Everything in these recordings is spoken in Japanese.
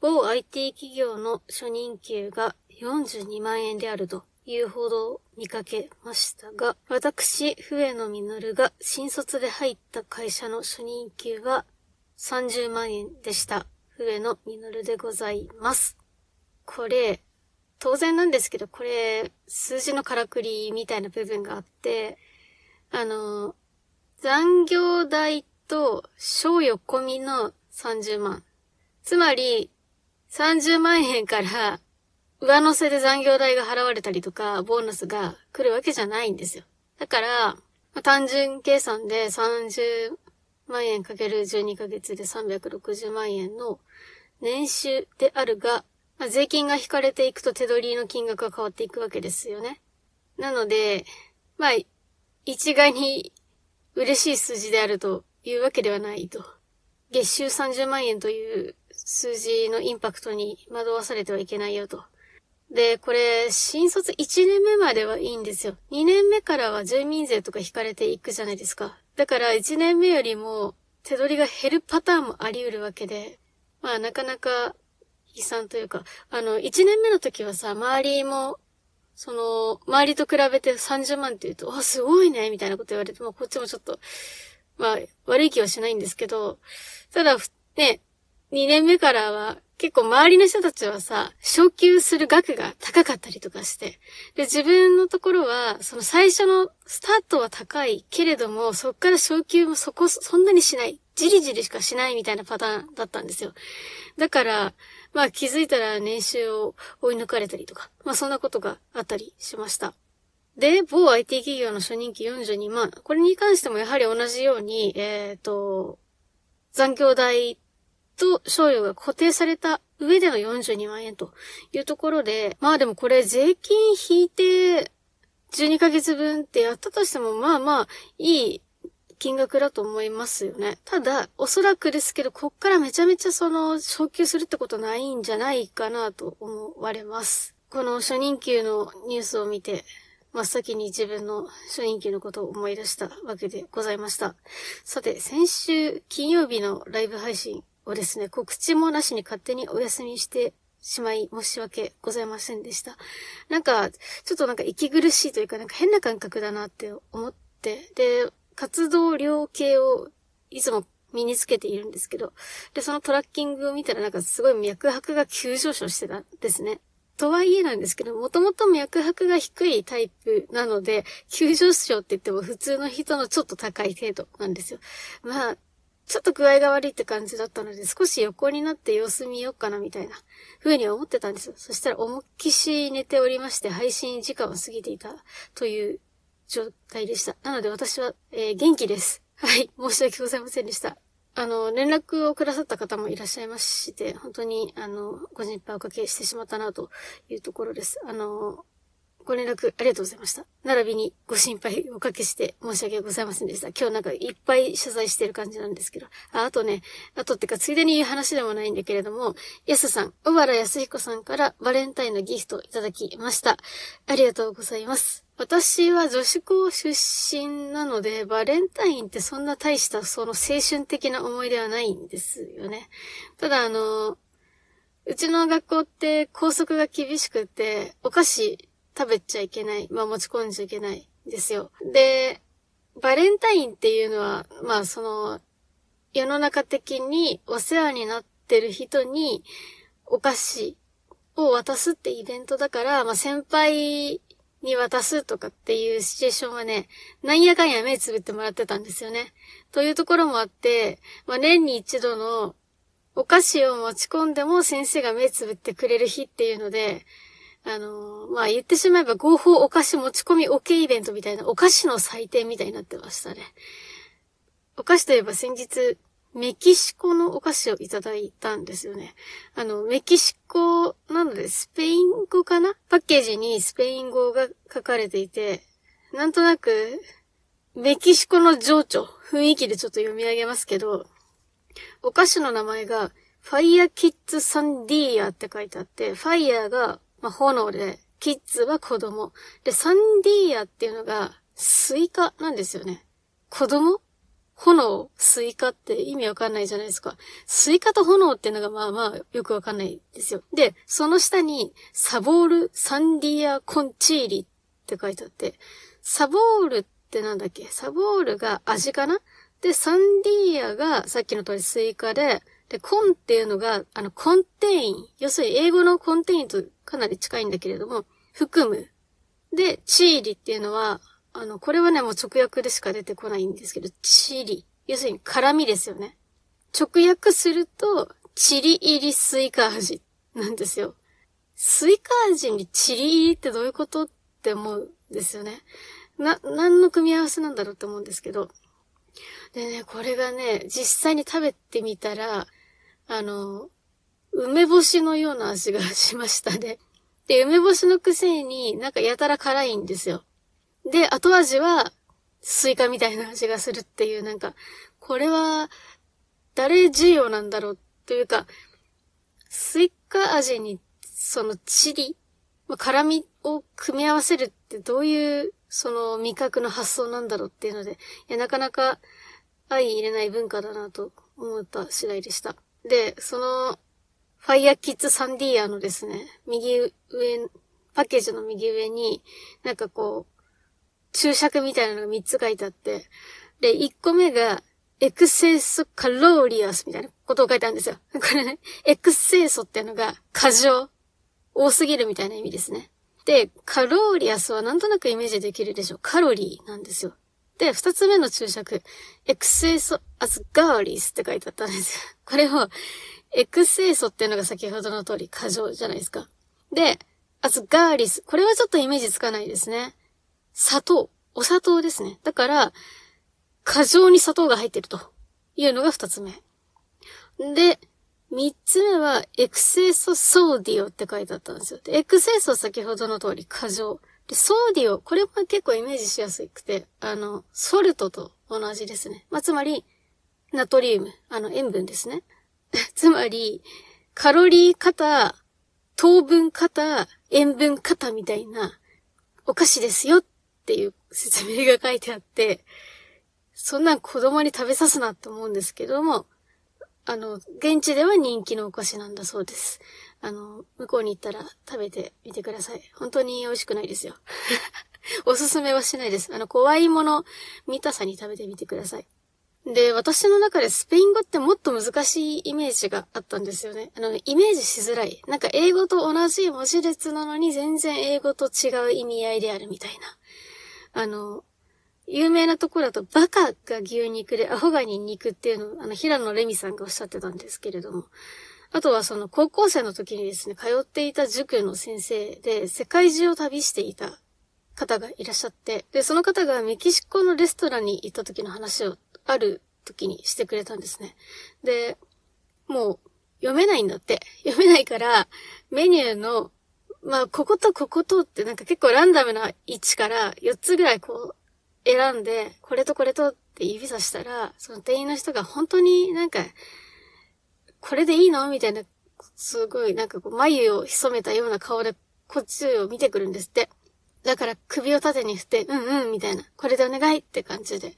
某 IT 企業の初任給が42万円であるというほど見かけましたが、私、笛野実が新卒で入った会社の初任給は30万円でした。笛野実でございます。これ、当然なんですけど、これ、数字のからくりみたいな部分があって、あの、残業代と賞与込みの30万。つまり、30万円から上乗せで残業代が払われたりとか、ボーナスが来るわけじゃないんですよ。だから、単純計算で30万円かける12ヶ月で360万円の年収であるが、まあ、税金が引かれていくと手取りの金額が変わっていくわけですよね。なので、まあ、一概に嬉しい数字であるというわけではないと。月収30万円という数字のインパクトに惑わされてはいけないよと。で、これ、新卒1年目まではいいんですよ。2年目からは住民税とか引かれていくじゃないですか。だから1年目よりも手取りが減るパターンもあり得るわけで、まあなかなか悲惨というか、あの、1年目の時はさ、周りも、その、周りと比べて30万って言うと、あ、すごいね、みたいなこと言われて、まあこっちもちょっと、まあ悪い気はしないんですけど、ただ、ね、2年目からは結構周りの人たちはさ、昇給する額が高かったりとかして。で、自分のところは、その最初のスタートは高いけれども、そっから昇給もそこ、そんなにしない。じりじりしかしないみたいなパターンだったんですよ。だから、まあ気づいたら年収を追い抜かれたりとか、まあそんなことがあったりしました。で、某 IT 企業の初任給42万。これに関してもやはり同じように、えっ、ー、と、残業代と賞与が固定された上での42万円というところで、まあでもこれ税金引いて12ヶ月分ってやったとしても、まあまあいい金額だと思いますよね。ただ、おそらくですけど、こっからめちゃめちゃその、昇給するってことないんじゃないかなと思われます。この初任給のニュースを見て、真っ先に自分の初任給のことを思い出したわけでございました。さて、先週金曜日のライブ配信をですね、告知もなしに勝手にお休みしてしまい申し訳ございませんでした。なんか、ちょっとなんか息苦しいというか、なんか変な感覚だなって思って、で、活動量計をいつも身につけているんですけど、で、そのトラッキングを見たらなんかすごい脈拍が急上昇してたんですね。とはいえなんですけど、もともと脈拍が低いタイプなので、急上昇って言っても普通の人のちょっと高い程度なんですよ。まあ、ちょっと具合が悪いって感じだったので、少し横になって様子見ようかなみたいな風に思ってたんです。そしたら思いっきし寝ておりまして、配信時間を過ぎていたという状態でした。なので私は、えー、元気です。はい。申し訳ございませんでした。あの、連絡をくださった方もいらっしゃいまして、本当に、あの、ご心配おかけしてしまったなというところです。あの、ご連絡ありがとうございました。並びにご心配おかけして申し訳ございませんでした。今日なんかいっぱい謝罪してる感じなんですけど。ああとね、あとってかついでに言う話でもないんだけれども、やすさん、小原康彦さんからバレンタインのギフトいただきました。ありがとうございます。私は女子校出身なので、バレンタインってそんな大したその青春的な思い出はないんですよね。ただあの、うちの学校って校則が厳しくて、お菓子食べちゃいけない。まあ持ち込んじゃいけないですよ。で、バレンタインっていうのは、まあその、世の中的にお世話になってる人にお菓子を渡すってイベントだから、まあ先輩に渡すとかっていうシチュエーションはね、なんやかんや目つぶってもらってたんですよね。というところもあって、まあ年に一度のお菓子を持ち込んでも先生が目つぶってくれる日っていうので、あのー、まあ、言ってしまえば合法お菓子持ち込み OK イベントみたいなお菓子の祭典みたいになってましたね。お菓子といえば先日、メキシコのお菓子をいただいたんですよね。あの、メキシコなのでスペイン語かな？パッケージにスペイン語が書かれていて、なんとなく、メキシコの情緒、雰囲気でちょっと読み上げますけど、お菓子の名前が、ファイヤーキッズ sandía って書いてあって、ファイヤーがまあ、炎で、キッズは子供。で、 sandía っていうのが、スイカなんですよね。子供？炎、スイカって意味わかんないじゃないですか。スイカと炎っていうのがまあまあよくわかんないですよ。で、その下に sabor sandía con chile って書いてあって、sabor ってなんだっけ？ sabor が味かな？で、 sandía がさっきの通りスイカで、で、 con っていうのが、あの、 contain。要するに英語の contain とかなり近いんだけれども、含む。で、 chile っていうのは、あの、これはね、もう直訳でしか出てこないんですけど、チリ。要するに辛味ですよね。直訳すると、チリ入りスイカ味なんですよ。スイカ味にチリ入りってどういうことって思うんですよね。な、何の組み合わせなんだろうって思うんですけど。でね、これがね、実際に食べてみたら、あの、梅干しのような味がしましたね。で、梅干しのくせになんかやたら辛いんですよ。で、後味はスイカみたいな味がするっていう、なんか、これは誰需要なんだろうというか、スイカ味にそのチリ、ま、辛味を組み合わせるってどういうその味覚の発想なんだろうっていうので、いや、なかなか相容れない文化だなと思った次第でした。で、その、ファイヤーキッズ sandía のですね、右上、パッケージの右上に、なんかこう、注釈みたいなのが3つ書いてあって、で、1個目が、エクセスカローリアスみたいなことを書いてあるんですよ。これね、エクセーソってのが過剰、多すぎるみたいな意味ですね。で、カローリアスはなんとなくイメージできるでしょう。カロリーなんですよ。で、二つ目の注釈、エクセーソアズガーリスって書いてあったんですよ。これを、エクセーソっていうのが先ほどの通り過剰じゃないですか。で、アズガーリス。これはちょっとイメージつかないですね。砂糖。お砂糖ですね。だから、過剰に砂糖が入ってるというのが二つ目。で、三つ目は、エクセーソソーディオって書いてあったんですよ。エクセーソ先ほどの通り過剰。で、ソーディオ、これも結構イメージしやすくて、あの、ソルトと同じですね。まあ、つまり、ナトリウム、あの、塩分ですね。つまり、カロリー型、糖分型、塩分型みたいなお菓子ですよっていう説明が書いてあって、そんなん子供に食べさすなって思うんですけども、あの、現地では人気のお菓子なんだそうです。あの、向こうに行ったら食べてみてください。本当に美味しくないですよ。おすすめはしないです。あの、怖いもの見たさに食べてみてください。で、私の中でスペイン語ってもっと難しいイメージがあったんですよね。あの、イメージしづらい。なんか英語と同じ文字列なのに全然英語と違う意味合いであるみたいな。あの、有名なところだと、バカが牛肉でアホがニンニクっていうのを、あの、平野レミさんがおっしゃってたんですけれども、あとはその高校生の時にですね、通っていた塾の先生で、世界中を旅していた方がいらっしゃって、で、その方がメキシコのレストランに行った時の話をある時にしてくれたんですね。で、もう読めないんだって。読めないから、メニューの、まあ、こことこことってなんか結構ランダムな位置から4つぐらいこう選んで、これとこれとって指さしたら、その店員の人が本当になんか、これでいいのみたいな、すごいなんかこう眉を潜めたような顔でこっちを見てくるんですって。だから首を縦に振って、うんうんみたいな、これでお願いって感じで、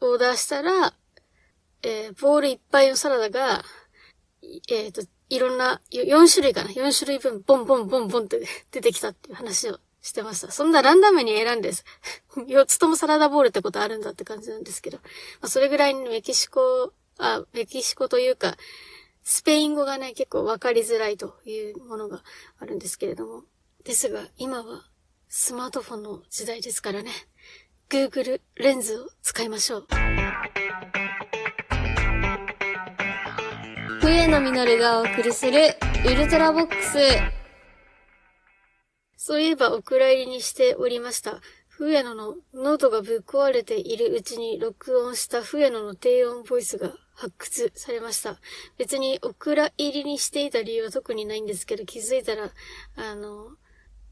オーダーしたら、えー、ボールいっぱいのサラダが、えっ、ー、と、いろんな、4種類かな ?4 種類分、ボンボンボンボンって出てきたっていう話をしてました。そんなランダムに選んです。4つともサラダボールってことあるんだって感じなんですけど。まあ、それぐらいメキシコ、あ、メキシコというか、スペイン語がね、結構わかりづらいというものがあるんですけれども。ですが、今はスマートフォンの時代ですからね。Google レンズを使いましょう。笛野実がお送りするウルトラボックス。そういえばお蔵入りにしておりました。笛野の喉がぶっ壊れているうちに録音した笛野の低音ボイスが発掘されました。別にお蔵入りにしていた理由は特にないんですけど、気づいたら、あの、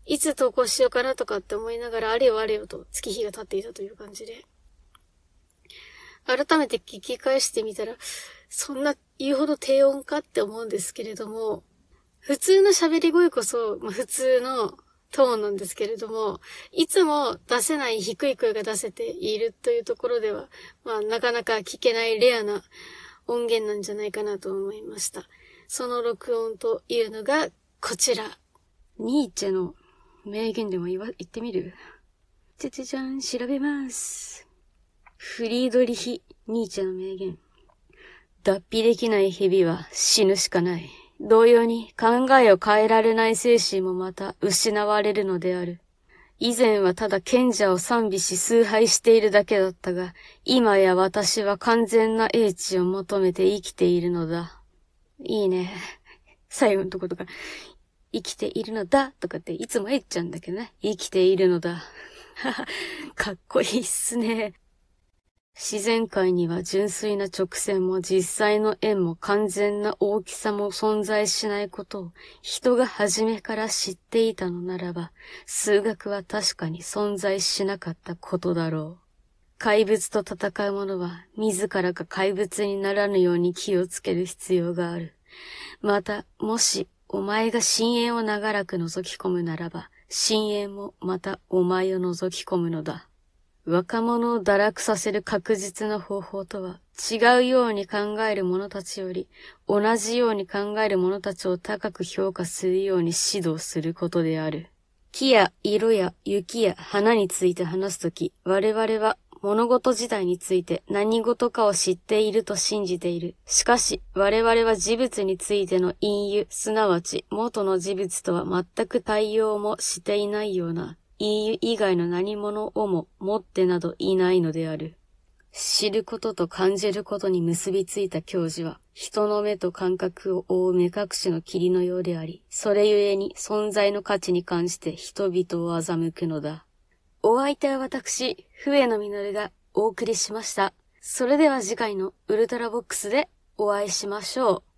いつ投稿しようかなとかって思いながら、あれよあれよと月日が経っていたという感じで。改めて聞き返してみたら、そんな言うほど低音かって思うんですけれども、普通の喋り声こそ、まあ、普通のトーンなんですけれども、いつも出せない低い声が出せているというところでは、まあ、なかなか聞けないレアな音源なんじゃないかなと思いました。その録音というのがこちら。ニーチェの名言でも言わ、言ってみる？ちゃちゃちゃん、調べます。フリードリヒ・ニーチェの名言。脱皮できない蛇は死ぬしかない。同様に考えを変えられない精神もまた失われるのである。以前はただ賢者を賛美し崇拝しているだけだったが、今や私は完全な英知を求めて生きているのだ。いいね。最後のとことか、生きているのだとかっていつも言っちゃうんだけどね。生きているのだ。かっこいいっすね。自然界には純粋な直線も実際の円も完全な大きさも存在しないことを人が初めから知っていたのならば、数学は確かに存在しなかったことだろう。怪物と戦う者は自らが怪物にならぬように気をつける必要がある。また、もしお前が深淵を長らく覗き込むならば、深淵もまたお前を覗き込むのだ。若者を堕落させる確実な方法とは、違うように考える者たちより、同じように考える者たちを高く評価するように指導することである。木や色や雪や花について話すとき、我々は物事自体について何事かを知っていると信じている。しかし、我々は事物についての隠喩、すなわち元の事物とは全く対応もしていないような以外の何者をも持ってなどいないのである。知ることと感じることに結びついた教授は、人の目と感覚を覆う目隠しの霧のようであり、それゆえに存在の価値に関して人々を欺くのだ。お相手は私、笛野実がお送りしました。それでは次回のウルトラボックスでお会いしましょう。